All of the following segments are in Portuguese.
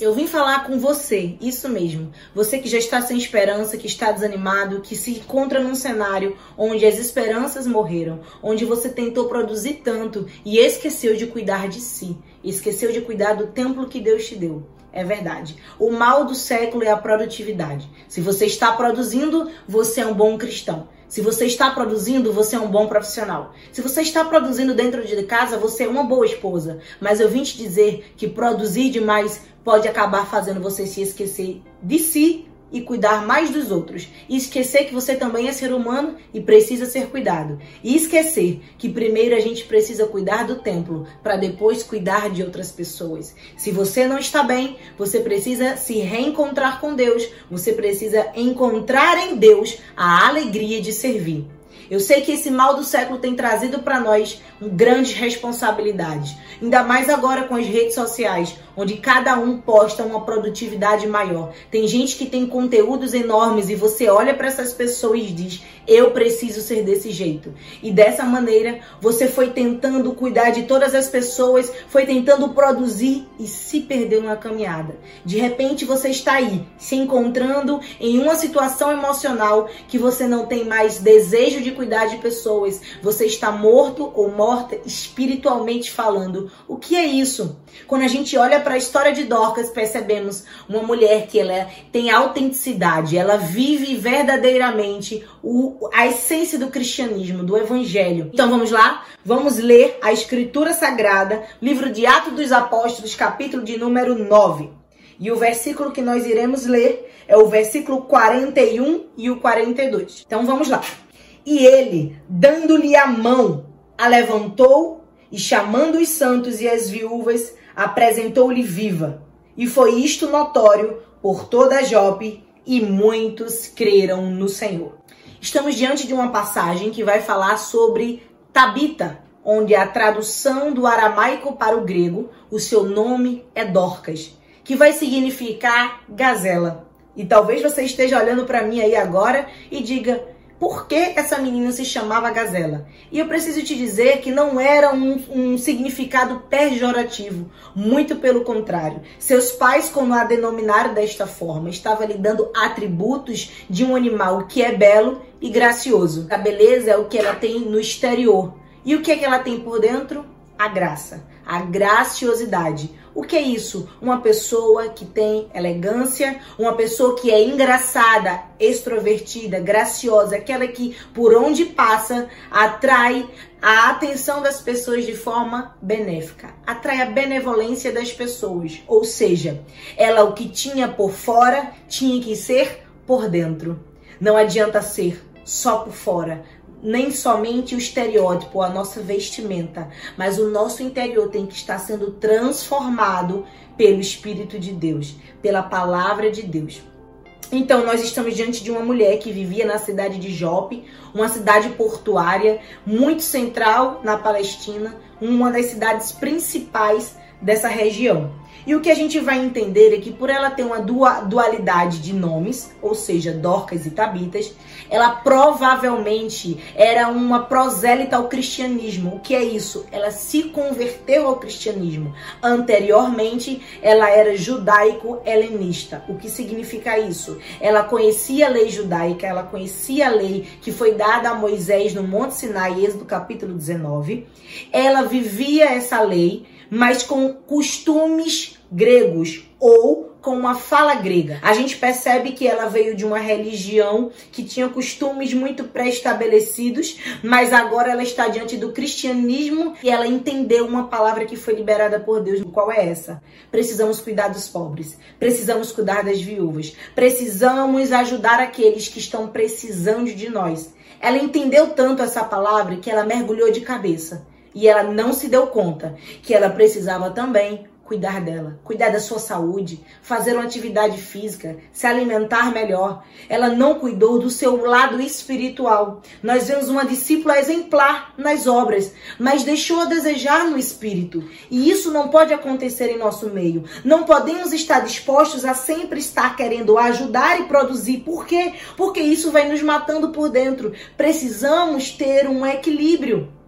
Eu vim falar com você, isso mesmo. Você que já está sem esperança, que está desanimado, que se encontra num cenário onde as esperanças morreram, onde você tentou produzir tanto e esqueceu de cuidar de si, esqueceu de cuidar do templo que Deus te deu. É verdade. O mal do século é a produtividade. Se você está produzindo, você é um bom cristão. Se você está produzindo, você é um bom profissional. Se você está produzindo dentro de casa, você é uma boa esposa. Mas eu vim te dizer que produzir demais pode acabar fazendo você se esquecer de si e cuidar mais dos outros. E esquecer que você também é ser humano e precisa ser cuidado. E esquecer que primeiro a gente precisa cuidar do templo para depois cuidar de outras pessoas. Se você não está bem, você precisa se reencontrar com Deus, você precisa encontrar em Deus a alegria de servir. Eu sei que esse mal do século tem trazido para nós grandes responsabilidades, ainda mais agora com as redes sociais, onde cada um posta uma produtividade maior. Tem gente que tem conteúdos enormes e você olha para essas pessoas e diz: "Eu preciso ser desse jeito". E dessa maneira, você foi tentando cuidar de todas as pessoas, foi tentando produzir e se perdeu na caminhada. De repente, você está aí, se encontrando em uma situação emocional que você não tem mais desejo de cuidar de pessoas, você está morto ou morta espiritualmente falando. O que é isso? Quando a gente olha para a história de Dorcas, percebemos uma mulher que ela tem autenticidade, ela vive verdadeiramente o, a essência do cristianismo, do evangelho. Então vamos lá? Vamos ler a escritura sagrada, livro de Atos dos Apóstolos, capítulo de número 9. E o versículo que nós iremos ler é o versículo 41 e o 42. Então vamos lá. E ele, dando-lhe a mão, a levantou e, chamando os santos e as viúvas, apresentou-lhe viva. E foi isto notório por toda Jope, e muitos creram no Senhor. Estamos diante de uma passagem que vai falar sobre Tabita, onde a tradução do aramaico para o grego, o seu nome é Dorcas, que vai significar gazela. E talvez você esteja olhando para mim aí agora e diga: por que essa menina se chamava Gazela. E eu preciso te dizer que não era um, um, significado pejorativo, muito pelo contrário. Seus pais, quando a denominaram desta forma, estavam lhe dando atributos de um animal que é belo e gracioso. A beleza é o que ela tem no exterior. E o que é que ela tem por dentro? A graça, a graciosidade o que é isso? Uma pessoa que tem elegância, uma pessoa que é engraçada, extrovertida, graciosa, aquela que por onde passa atrai a atenção das pessoas de forma benéfica, atrai a benevolência das pessoas. Ou seja, ela o que tinha por fora tinha que ser por dentro. Não adianta ser só por fora, nem somente o estereótipo, a nossa vestimenta, mas o nosso interior tem que estar sendo transformado pelo Espírito de Deus, pela palavra de Deus. Então, nós estamos diante de uma mulher que vivia na cidade de Jope, uma cidade portuária muito central na Palestina, uma das cidades principais dessa região. E o que a gente vai entender é que por ela ter uma dualidade de nomes, ou seja, Dorcas e Tabitas, ela provavelmente era uma prosélita ao cristianismo. O que é isso? Ela se converteu ao cristianismo. Anteriormente, ela era judaico-helenista. O que significa isso? Ela conhecia a lei judaica, ela conhecia a lei que foi dada a Moisés no Monte Sinai, Êxodo capítulo 19. Ela vivia essa lei mas com costumes gregos ou com uma fala grega. A gente percebe que ela veio de uma religião que tinha costumes muito pré-estabelecidos, mas agora ela está diante do cristianismo e ela entendeu uma palavra que foi liberada por Deus. Qual é essa? Precisamos cuidar dos pobres, precisamos cuidar das viúvas, precisamos ajudar aqueles que estão precisando de nós. Ela entendeu tanto essa palavra que ela mergulhou de cabeça e ela não se deu conta que ela precisava também cuidar dela, cuidar da sua saúde, fazer uma atividade física, se alimentar melhor. Ela não cuidou do seu lado espiritual. Nós vemos uma discípula exemplar nas obras, mas deixou a desejar no espírito. E isso não pode acontecer em nosso meio. Não podemos estar dispostos a sempre estar querendo ajudar e produzir. Por quê? Porque isso vai nos matando por dentro. Precisamos ter um equilíbrio.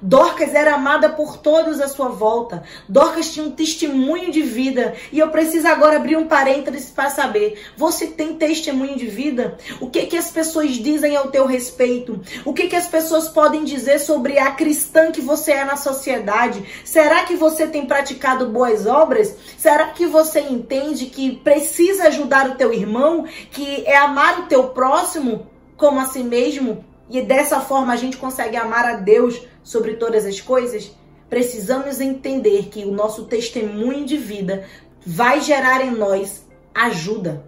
Dorcas era amada por todos à sua volta. Dorcas tinha um testemunho de vida. E eu preciso agora abrir um parênteses para saber: você tem testemunho de vida? O que que as pessoas dizem ao teu respeito? O que que as pessoas podem dizer sobre a cristã que você é na sociedade? Será que você tem praticado boas obras? Será que você entende que precisa ajudar o teu irmão, que é amar o teu próximo como a si mesmo? E dessa forma a gente consegue amar a Deus sobre todas as coisas? Precisamos entender que o nosso testemunho de vida vai gerar em nós ajuda.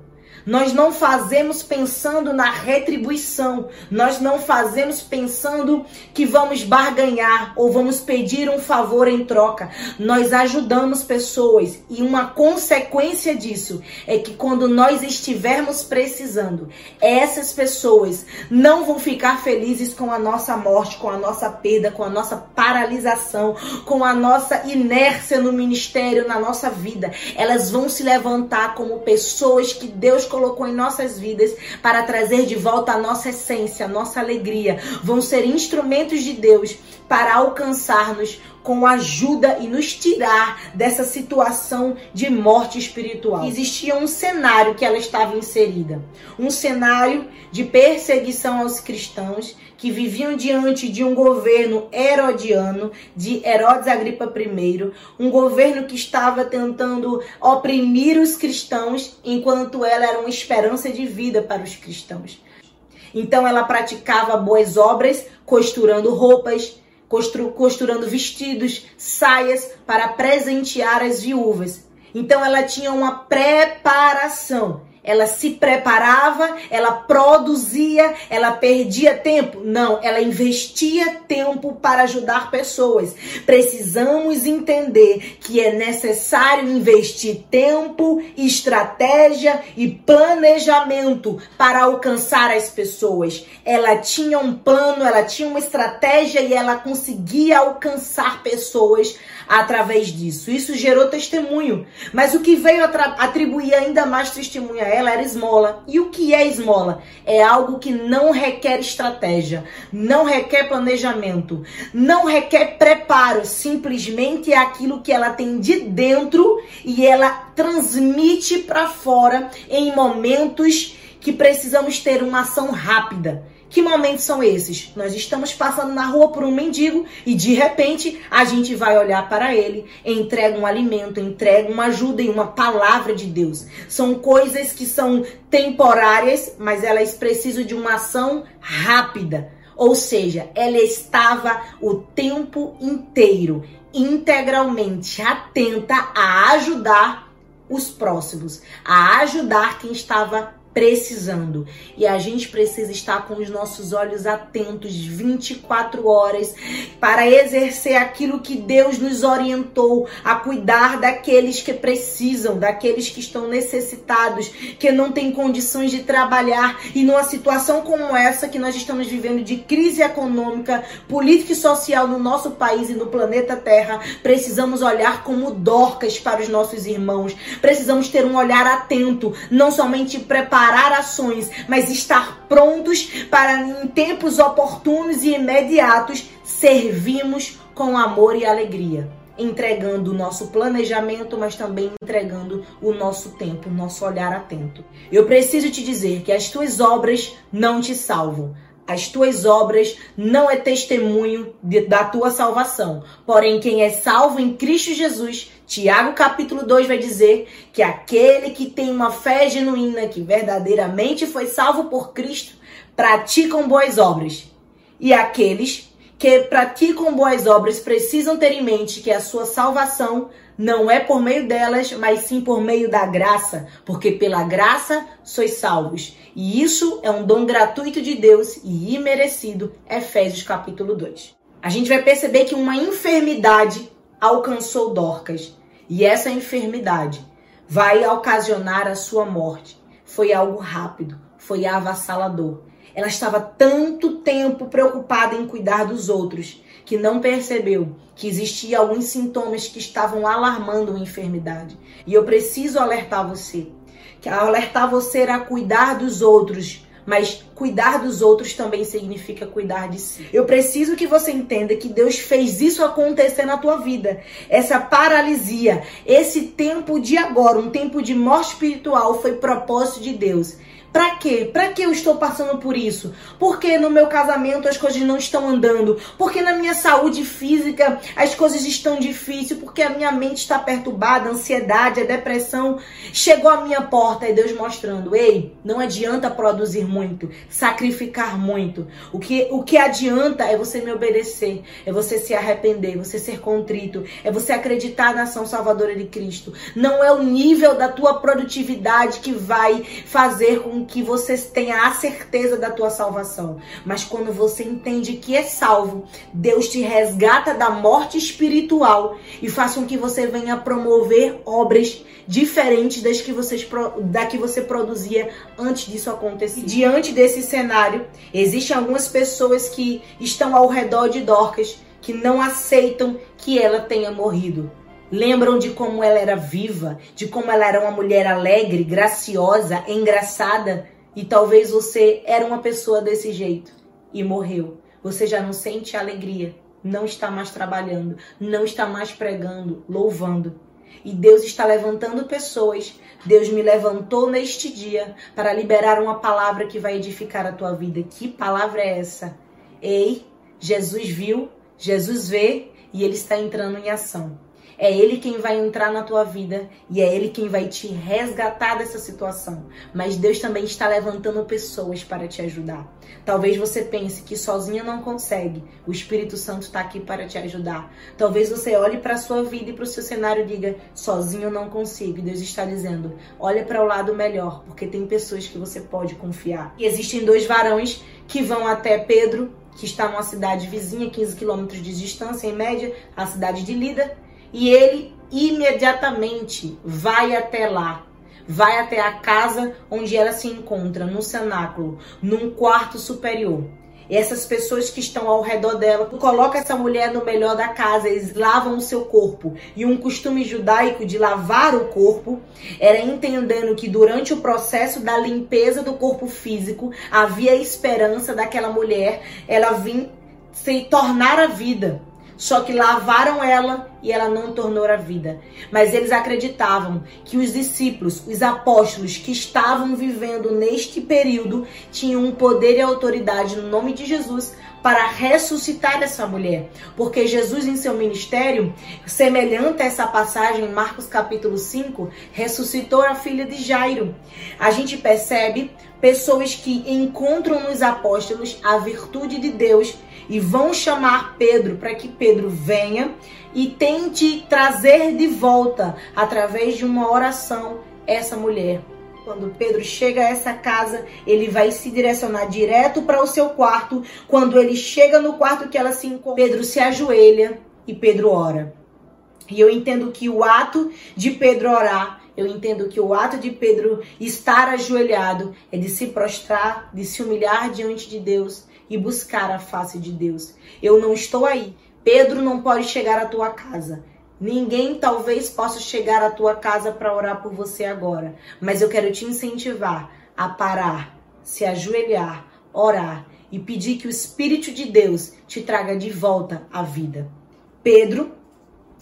Nós não fazemos pensando na retribuição, nós não fazemos pensando que vamos barganhar ou vamos pedir um favor em troca. Nós ajudamos pessoas e uma consequência disso é que quando nós estivermos precisando, essas pessoas não vão ficar felizes com a nossa morte, com a nossa perda, com a nossa paralisação, com a nossa inércia no ministério, na nossa vida. Elas vão se levantar como pessoas que Deus em nossas vidas para trazer de volta a nossa essência, a nossa alegria. Vão ser instrumentos de Deus para alcançar-nos com ajuda e nos tirar dessa situação de morte espiritual. Existia um cenário que ela estava inserida, um cenário de perseguição aos cristãos que viviam diante de um governo herodiano, de Herodes Agripa I, um governo que estava tentando oprimir os cristãos, enquanto ela era uma esperança de vida para os cristãos. Então ela praticava boas obras, costurando roupas, costurando vestidos, saias para presentear as viúvas. Então ela tinha uma preparação ela se preparava, ela produzia, ela perdia tempo? Não, ela investia tempo para ajudar pessoas. Precisamos entender que é necessário investir tempo, estratégia e planejamento para alcançar as pessoas. Ela tinha um plano, ela tinha uma estratégia e ela conseguia alcançar pessoas através disso. Isso gerou testemunho. Mas o que veio atribuir ainda mais testemunho a ela era esmola. E o que é esmola? É algo que não requer estratégia, não requer planejamento, não requer preparo. Simplesmente é aquilo que ela tem de dentro e ela transmite para fora em momentos que precisamos ter uma ação rápida. Que momentos são esses? Nós estamos passando na rua por um mendigo e de repente a gente vai olhar para ele, entrega um alimento, entrega uma ajuda e uma palavra de Deus. São coisas que são temporárias, mas elas precisam de uma ação rápida. Ou seja, ela estava o tempo inteiro, integralmente atenta a ajudar os próximos, a ajudar quem estava precisando. E a gente precisa estar com os nossos olhos atentos 24 horas para exercer aquilo que Deus nos orientou a cuidar daqueles que precisam, daqueles que estão necessitados, que não têm condições de trabalhar e numa situação como essa que nós estamos vivendo de crise econômica, política e social no nosso país e no planeta Terra, precisamos olhar como dorcas para os nossos irmãos. Precisamos ter um olhar atento, não somente preparado preparar ações, mas estar prontos para, em tempos oportunos e imediatos, servirmos com amor e alegria. Entregando o nosso planejamento, mas também entregando o nosso tempo, o nosso olhar atento. Eu preciso te dizer que as tuas obras não te salvam. As tuas obras não é testemunho de, da tua salvação. Porém, quem é salvo em Cristo Jesus Tiago capítulo 2 vai dizer que aquele que tem uma fé genuína, que verdadeiramente foi salvo por Cristo, praticam boas obras. E aqueles que praticam boas obras precisam ter em mente que a sua salvação não é por meio delas, mas sim por meio da graça, porque pela graça sois salvos. E isso é um dom gratuito de Deus e imerecido. Efésios capítulo 2. A gente vai perceber que uma enfermidade alcançou Dorcas. E essa enfermidade vai ocasionar a sua morte. Foi algo rápido, foi avassalador. Ela estava tanto tempo preocupada em cuidar dos outros que não percebeu que existia alguns sintomas que estavam alarmando a enfermidade. E eu preciso alertar você, que alertar você a cuidar dos outros mas cuidar dos outros também significa cuidar de si. Eu preciso que você entenda que Deus fez isso acontecer na tua vida. Essa paralisia, esse tempo de agora, um tempo de morte espiritual, foi propósito de Deus. Pra quê? Pra que eu estou passando por isso? Porque no meu casamento as coisas não estão andando? Porque na minha saúde física as coisas estão difíceis? Porque a minha mente está perturbada, a ansiedade, a depressão chegou à minha porta e Deus mostrando: ei, não adianta produzir muito, sacrificar muito. O que, o que adianta é você me obedecer, é você se arrepender, você ser contrito, é você acreditar na ação salvadora de Cristo. Não é o nível da tua produtividade que vai fazer com que você tenha a certeza da tua salvação. Mas quando você entende que é salvo, Deus te resgata da morte espiritual e faz com que você venha promover obras diferentes das que, vocês, da que você produzia antes disso acontecer. Diante desse cenário, existem algumas pessoas que estão ao redor de Dorcas que não aceitam que ela tenha morrido. Lembram de como ela era viva, de como ela era uma mulher alegre, graciosa, engraçada? E talvez você era uma pessoa desse jeito e morreu. Você já não sente alegria, não está mais trabalhando, não está mais pregando, louvando. E Deus está levantando pessoas. Deus me levantou neste dia para liberar uma palavra que vai edificar a tua vida. Que palavra é essa? Ei, Jesus viu, Jesus vê e ele está entrando em ação. É Ele quem vai entrar na tua vida e é Ele quem vai te resgatar dessa situação. Mas Deus também está levantando pessoas para te ajudar. Talvez você pense que sozinha não consegue. O Espírito Santo está aqui para te ajudar. Talvez você olhe para a sua vida e para o seu cenário e diga: sozinho não consigo. Deus está dizendo: olha para o lado melhor, porque tem pessoas que você pode confiar. E existem dois varões que vão até Pedro, que está numa cidade vizinha, 15 quilômetros de distância em média, a cidade de Lida e ele imediatamente vai até lá, vai até a casa onde ela se encontra, no cenáculo, num quarto superior. E essas pessoas que estão ao redor dela colocam essa mulher no melhor da casa, eles lavam o seu corpo. E um costume judaico de lavar o corpo era entendendo que durante o processo da limpeza do corpo físico havia esperança daquela mulher ela vir se tornar a vida. Só que lavaram ela e ela não tornou a vida. Mas eles acreditavam que os discípulos, os apóstolos que estavam vivendo neste período, tinham um poder e autoridade no nome de Jesus para ressuscitar essa mulher. Porque Jesus, em seu ministério, semelhante a essa passagem em Marcos capítulo 5, ressuscitou a filha de Jairo. A gente percebe pessoas que encontram nos apóstolos a virtude de Deus e vão chamar Pedro para que Pedro venha e tente trazer de volta, através de uma oração, essa mulher. Quando Pedro chega a essa casa, ele vai se direcionar direto para o seu quarto. Quando ele chega no quarto que ela se encontra, Pedro se ajoelha e Pedro ora. E eu entendo que o ato de Pedro orar, eu entendo que o ato de Pedro estar ajoelhado é de se prostrar, de se humilhar diante de Deus e buscar a face de Deus. Eu não estou aí. Pedro não pode chegar à tua casa. Ninguém talvez possa chegar à tua casa para orar por você agora, mas eu quero te incentivar a parar, se ajoelhar, orar e pedir que o Espírito de Deus te traga de volta à vida. Pedro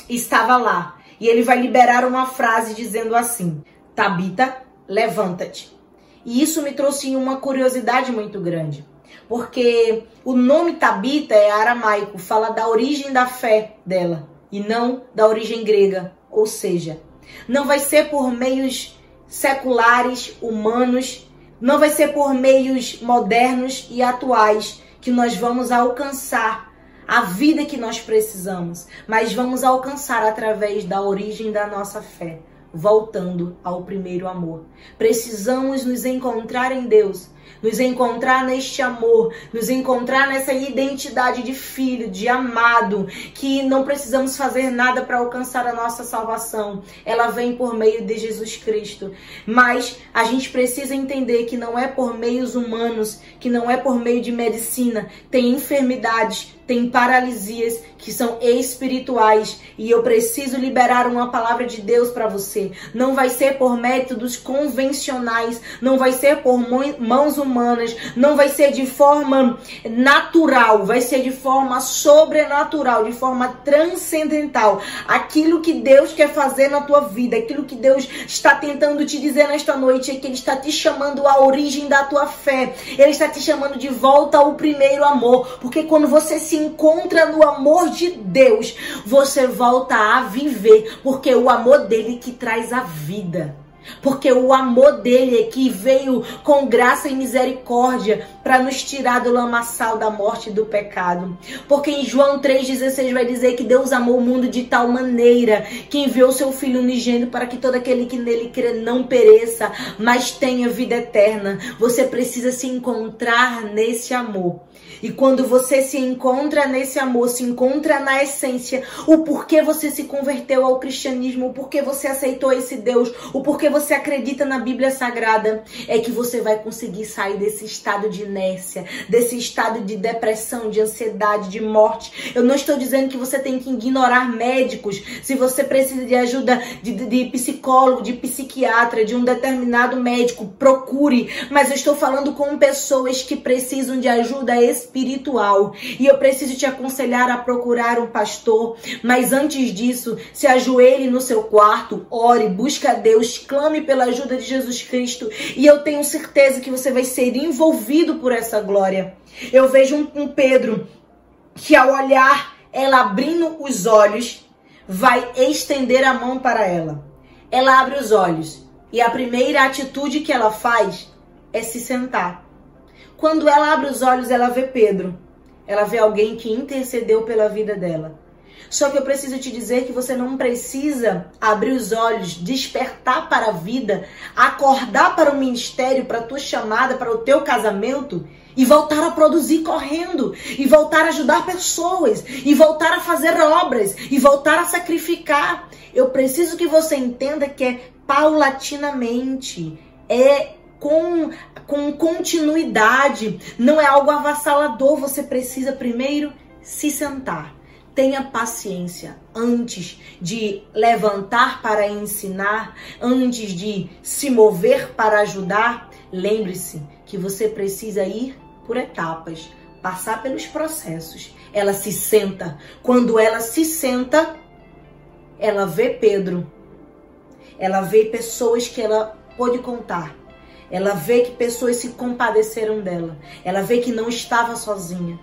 estava lá e ele vai liberar uma frase dizendo assim: Tabita, levanta-te. E isso me trouxe uma curiosidade muito grande porque o nome Tabita é aramaico, fala da origem da fé dela e não da origem grega, ou seja, não vai ser por meios seculares, humanos, não vai ser por meios modernos e atuais que nós vamos alcançar a vida que nós precisamos, mas vamos alcançar através da origem da nossa fé, voltando ao primeiro amor. Precisamos nos encontrar em Deus nos encontrar neste amor, nos encontrar nessa identidade de filho, de amado, que não precisamos fazer nada para alcançar a nossa salvação. Ela vem por meio de Jesus Cristo. Mas a gente precisa entender que não é por meios humanos, que não é por meio de medicina. Tem enfermidades, tem paralisias que são espirituais e eu preciso liberar uma palavra de Deus para você. Não vai ser por métodos convencionais, não vai ser por mãos humanas, não vai ser de forma natural, vai ser de forma sobrenatural, de forma transcendental. Aquilo que Deus quer fazer na tua vida, aquilo que Deus está tentando te dizer nesta noite é que Ele está te chamando à origem da tua fé, Ele está te chamando de volta ao primeiro amor, porque quando você se encontra no amor de Deus, você volta a viver, porque o amor dele que traz a vida. Porque o amor dele é que veio com graça e misericórdia para nos tirar do lamaçal da morte e do pecado. Porque em João 3,16 vai dizer que Deus amou o mundo de tal maneira que enviou seu Filho unigênito para que todo aquele que nele crê não pereça, mas tenha vida eterna. Você precisa se encontrar nesse amor. E quando você se encontra nesse amor, se encontra na essência, o porquê você se converteu ao cristianismo, o porquê você aceitou esse Deus, o porquê você acredita na Bíblia Sagrada, é que você vai conseguir sair desse estado de inércia, desse estado de depressão, de ansiedade, de morte. Eu não estou dizendo que você tem que ignorar médicos. Se você precisa de ajuda de, de, psicólogo, de psiquiatra, de um determinado médico, procure. Mas eu estou falando com pessoas que precisam de ajuda espiritual espiritual. E eu preciso te aconselhar a procurar um pastor. Mas antes disso, se ajoelhe no seu quarto, ore, busque a Deus, clame pela ajuda de Jesus Cristo. E eu tenho certeza que você vai ser envolvido por essa glória. Eu vejo um, um Pedro que ao olhar ela abrindo os olhos, vai estender a mão para ela. Ela abre os olhos e a primeira atitude que ela faz é se sentar. Quando ela abre os olhos, ela vê Pedro. Ela vê alguém que intercedeu pela vida dela. Só que eu preciso te dizer que você não precisa abrir os olhos, despertar para a vida, acordar para o ministério, para a tua chamada, para o teu casamento e voltar a produzir correndo, e voltar a ajudar pessoas, e voltar a fazer obras, e voltar a sacrificar. Eu preciso que você entenda que é paulatinamente, é com, com continuidade, não é algo avassalador. Você precisa primeiro se sentar. Tenha paciência antes de levantar para ensinar, antes de se mover para ajudar. Lembre-se que você precisa ir por etapas, passar pelos processos. Ela se senta. Quando ela se senta, ela vê Pedro. Ela vê pessoas que ela pôde contar ela vê que pessoas se compadeceram dela. Ela vê que não estava sozinha.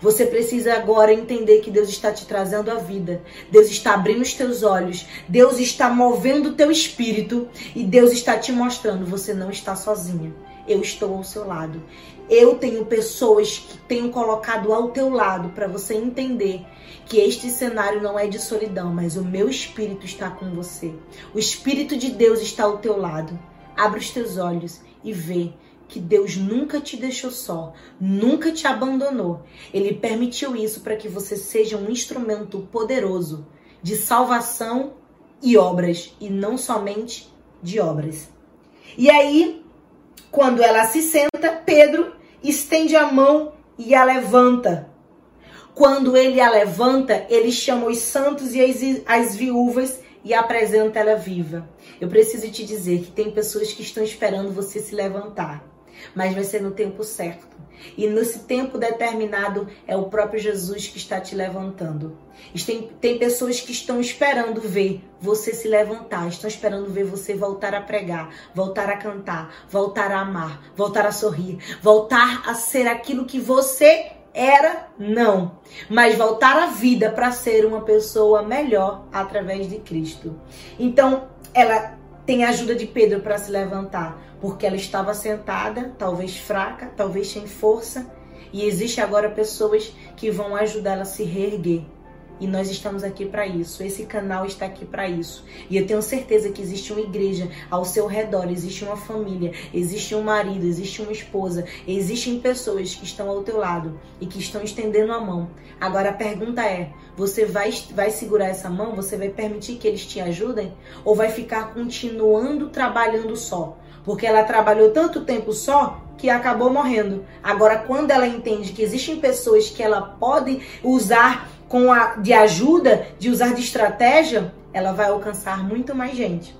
Você precisa agora entender que Deus está te trazendo a vida. Deus está abrindo os teus olhos. Deus está movendo o teu espírito. E Deus está te mostrando: você não está sozinha. Eu estou ao seu lado. Eu tenho pessoas que tenho colocado ao teu lado para você entender que este cenário não é de solidão, mas o meu espírito está com você. O espírito de Deus está ao teu lado. Abre os teus olhos e vê que Deus nunca te deixou só, nunca te abandonou. Ele permitiu isso para que você seja um instrumento poderoso de salvação e obras, e não somente de obras. E aí, quando ela se senta, Pedro estende a mão e a levanta. Quando ele a levanta, ele chama os santos e as, as viúvas e apresenta ela viva. Eu preciso te dizer que tem pessoas que estão esperando você se levantar, mas vai ser no tempo certo. E nesse tempo determinado é o próprio Jesus que está te levantando. Tem, tem pessoas que estão esperando ver você se levantar, estão esperando ver você voltar a pregar, voltar a cantar, voltar a amar, voltar a sorrir, voltar a ser aquilo que você era não, mas voltar à vida para ser uma pessoa melhor através de Cristo. Então, ela tem a ajuda de Pedro para se levantar, porque ela estava sentada, talvez fraca, talvez sem força, e existe agora pessoas que vão ajudar ela a se reerguer. E nós estamos aqui para isso. Esse canal está aqui para isso. E eu tenho certeza que existe uma igreja ao seu redor, existe uma família, existe um marido, existe uma esposa, existem pessoas que estão ao teu lado e que estão estendendo a mão. Agora a pergunta é: você vai, vai segurar essa mão? Você vai permitir que eles te ajudem? Ou vai ficar continuando trabalhando só? Porque ela trabalhou tanto tempo só que acabou morrendo. Agora, quando ela entende que existem pessoas que ela pode usar com a, de ajuda, de usar de estratégia, ela vai alcançar muito mais gente.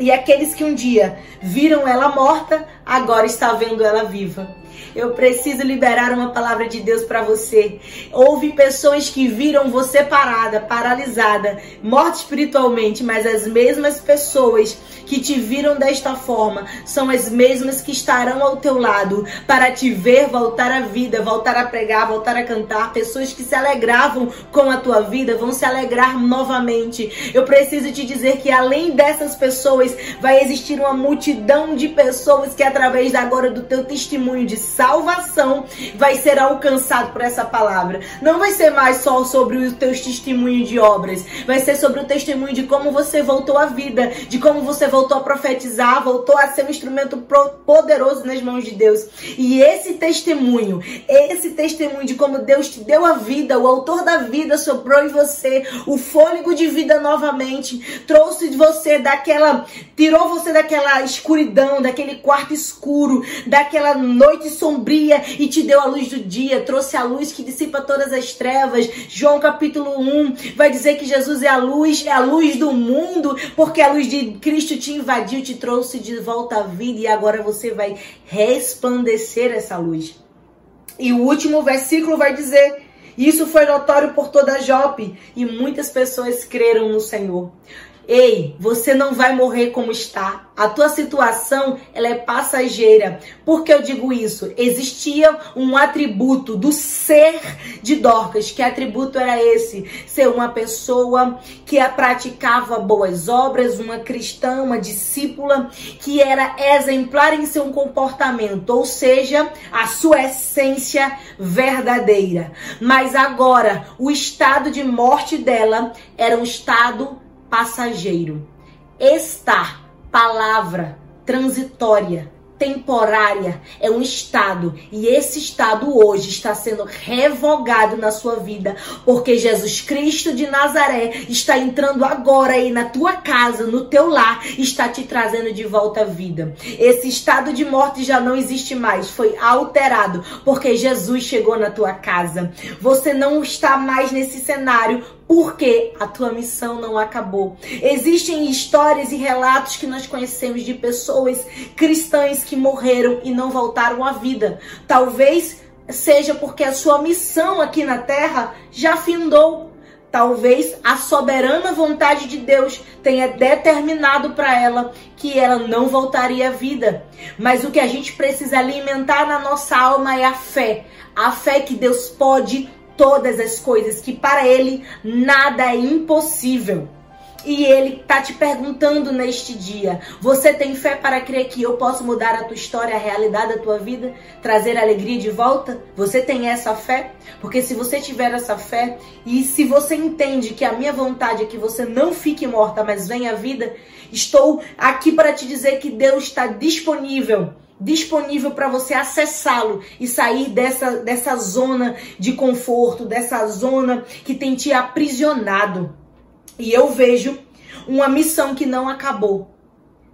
E aqueles que um dia viram ela morta, agora está vendo ela viva. Eu preciso liberar uma palavra de Deus para você. Houve pessoas que viram você parada, paralisada, morta espiritualmente, mas as mesmas pessoas que te viram desta forma são as mesmas que estarão ao teu lado para te ver voltar à vida, voltar a pregar, voltar a cantar. Pessoas que se alegravam com a tua vida vão se alegrar novamente. Eu preciso te dizer que além dessas pessoas, vai existir uma multidão de pessoas que através agora do teu testemunho de salvação vai ser alcançado por essa palavra. Não vai ser mais só sobre os teus testemunhos de obras, vai ser sobre o testemunho de como você voltou à vida, de como você voltou a profetizar, voltou a ser um instrumento poderoso nas mãos de Deus. E esse testemunho, esse testemunho de como Deus te deu a vida, o autor da vida soprou em você o fôlego de vida novamente, trouxe você daquela, tirou você daquela escuridão, daquele quarto escuro, daquela noite sombria e te deu a luz do dia, trouxe a luz que dissipa todas as trevas. João capítulo 1 vai dizer que Jesus é a luz, é a luz do mundo, porque a luz de Cristo te invadiu, te trouxe de volta à vida e agora você vai resplandecer essa luz. E o último versículo vai dizer: Isso foi notório por toda Jope e muitas pessoas creram no Senhor. Ei, você não vai morrer como está. A tua situação, ela é passageira. Por que eu digo isso? Existia um atributo do ser de Dorcas. Que atributo era esse? Ser uma pessoa que praticava boas obras, uma cristã, uma discípula, que era exemplar em seu comportamento, ou seja, a sua essência verdadeira. Mas agora, o estado de morte dela era um estado passageiro. Estar, palavra transitória, temporária, é um estado e esse estado hoje está sendo revogado na sua vida, porque Jesus Cristo de Nazaré está entrando agora aí na tua casa, no teu lar, está te trazendo de volta à vida. Esse estado de morte já não existe mais, foi alterado, porque Jesus chegou na tua casa. Você não está mais nesse cenário porque a tua missão não acabou. Existem histórias e relatos que nós conhecemos de pessoas cristãs que morreram e não voltaram à vida. Talvez seja porque a sua missão aqui na terra já findou. Talvez a soberana vontade de Deus tenha determinado para ela que ela não voltaria à vida. Mas o que a gente precisa alimentar na nossa alma é a fé. A fé que Deus pode todas as coisas, que para ele nada é impossível. E ele tá te perguntando neste dia: você tem fé para crer que eu posso mudar a tua história, a realidade da tua vida, trazer alegria de volta? Você tem essa fé? Porque se você tiver essa fé e se você entende que a minha vontade é que você não fique morta, mas venha à vida, estou aqui para te dizer que Deus está disponível disponível para você acessá-lo e sair dessa, dessa zona de conforto, dessa zona que tem te aprisionado. E eu vejo uma missão que não acabou.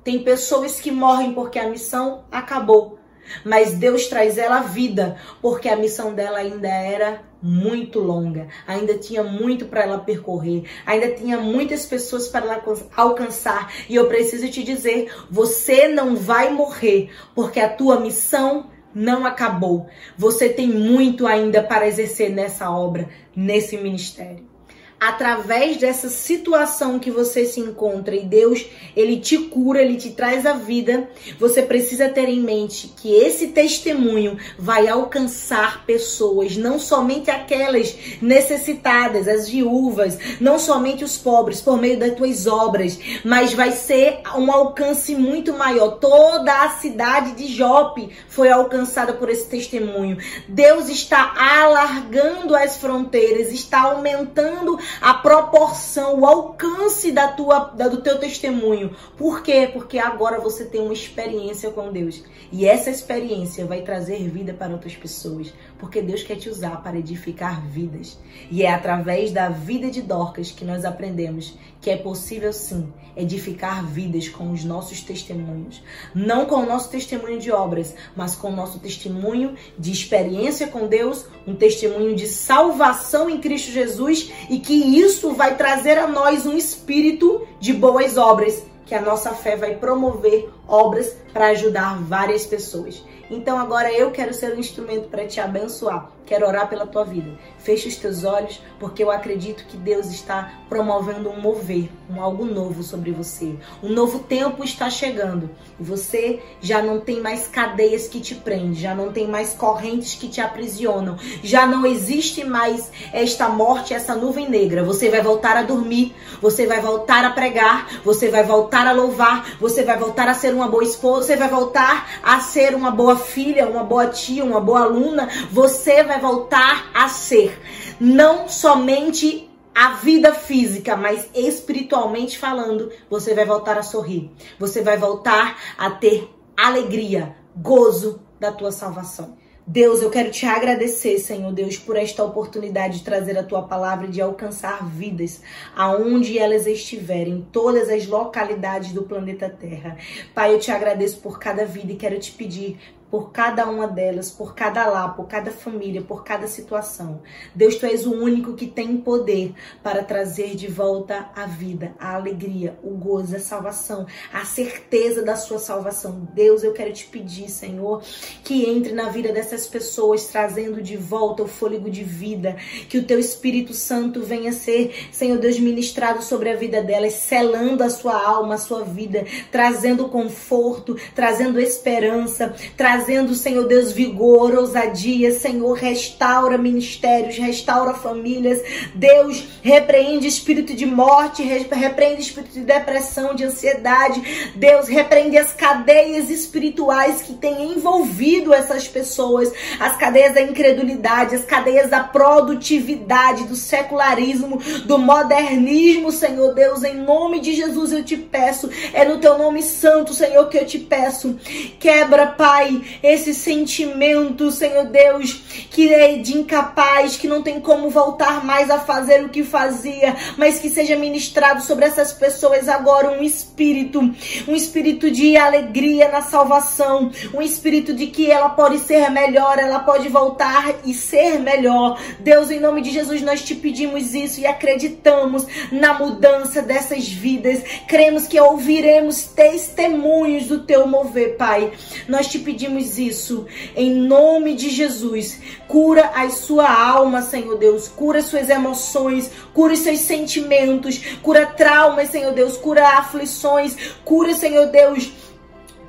Tem pessoas que morrem porque a missão acabou. Mas Deus traz ela vida, porque a missão dela ainda era muito longa, ainda tinha muito para ela percorrer, ainda tinha muitas pessoas para ela alcançar. E eu preciso te dizer, você não vai morrer, porque a tua missão não acabou. Você tem muito ainda para exercer nessa obra, nesse ministério através dessa situação que você se encontra e Deus, ele te cura, ele te traz a vida, você precisa ter em mente que esse testemunho vai alcançar pessoas, não somente aquelas necessitadas, as viúvas, não somente os pobres por meio das tuas obras, mas vai ser um alcance muito maior. Toda a cidade de Jope foi alcançada por esse testemunho. Deus está alargando as fronteiras, está aumentando a proporção, o alcance da tua, da, do teu testemunho. Por quê? Porque agora você tem uma experiência com Deus. E essa experiência vai trazer vida para outras pessoas. Porque Deus quer te usar para edificar vidas. E é através da vida de Dorcas que nós aprendemos que é possível sim edificar vidas com os nossos testemunhos. Não com o nosso testemunho de obras, mas com o nosso testemunho de experiência com Deus, um testemunho de salvação em Cristo Jesus e que isso vai trazer a nós um espírito de boas obras que que a nossa fé vai promover obras para ajudar várias pessoas. Então agora eu quero ser um instrumento para te abençoar. Quero orar pela tua vida. Feche os teus olhos, porque eu acredito que Deus está promovendo um mover, um algo novo sobre você. Um novo tempo está chegando e você já não tem mais cadeias que te prendem, já não tem mais correntes que te aprisionam, já não existe mais esta morte, essa nuvem negra. Você vai voltar a dormir, você vai voltar a pregar, você vai voltar a louvar, você vai voltar a ser uma boa esposa, você vai voltar a ser uma boa filha, uma boa tia, uma boa aluna. Você vai vai voltar a ser não somente a vida física, mas espiritualmente falando, você vai voltar a sorrir. Você vai voltar a ter alegria, gozo da tua salvação. Deus, eu quero te agradecer, Senhor Deus, por esta oportunidade de trazer a tua palavra e de alcançar vidas aonde elas estiverem, em todas as localidades do planeta Terra. Pai, eu te agradeço por cada vida e quero te pedir por cada uma delas, por cada lá, por cada família, por cada situação. Deus, tu és o único que tem poder para trazer de volta a vida, a alegria, o gozo, a salvação, a certeza da sua salvação. Deus, eu quero te pedir, Senhor, que entre na vida dessas pessoas, trazendo de volta o fôlego de vida, que o teu Espírito Santo venha ser, Senhor Deus, ministrado sobre a vida delas, selando a sua alma, a sua vida, trazendo conforto, trazendo esperança, trazendo trazendo, Senhor Deus, vigor, ousadia. Senhor, restaura ministérios, restaura famílias. Deus, repreende espírito de morte, repreende espírito de depressão, de ansiedade. Deus, repreende as cadeias espirituais que têm envolvido essas pessoas, as cadeias da incredulidade, as cadeias da produtividade, do secularismo, do modernismo, Senhor Deus, em nome de Jesus eu te peço, é no teu nome santo, Senhor, que eu te peço. Quebra, Pai, esse sentimento, Senhor Deus, que é de incapaz, que não tem como voltar mais a fazer o que fazia, mas que seja ministrado sobre essas pessoas agora um espírito, um espírito de alegria na salvação, um espírito de que ela pode ser melhor, ela pode voltar e ser melhor. Deus, em nome de Jesus, nós te pedimos isso e acreditamos na mudança dessas vidas. Cremos que ouviremos testemunhos do teu mover, Pai. Nós te pedimos isso em nome de Jesus. Cura a sua alma, Senhor Deus. Cura suas emoções, cura seus sentimentos, cura traumas, Senhor Deus. Cura aflições, cura, Senhor Deus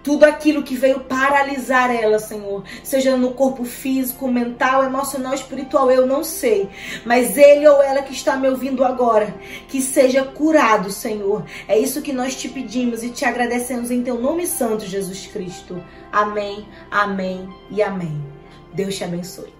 tudo aquilo que veio paralisar ela, Senhor, seja no corpo físico, mental, emocional, espiritual, eu não sei, mas ele ou ela que está me ouvindo agora, que seja curado, Senhor. É isso que nós te pedimos e te agradecemos em teu nome santo, Jesus Cristo. Amém, amém e amém. Deus te abençoe.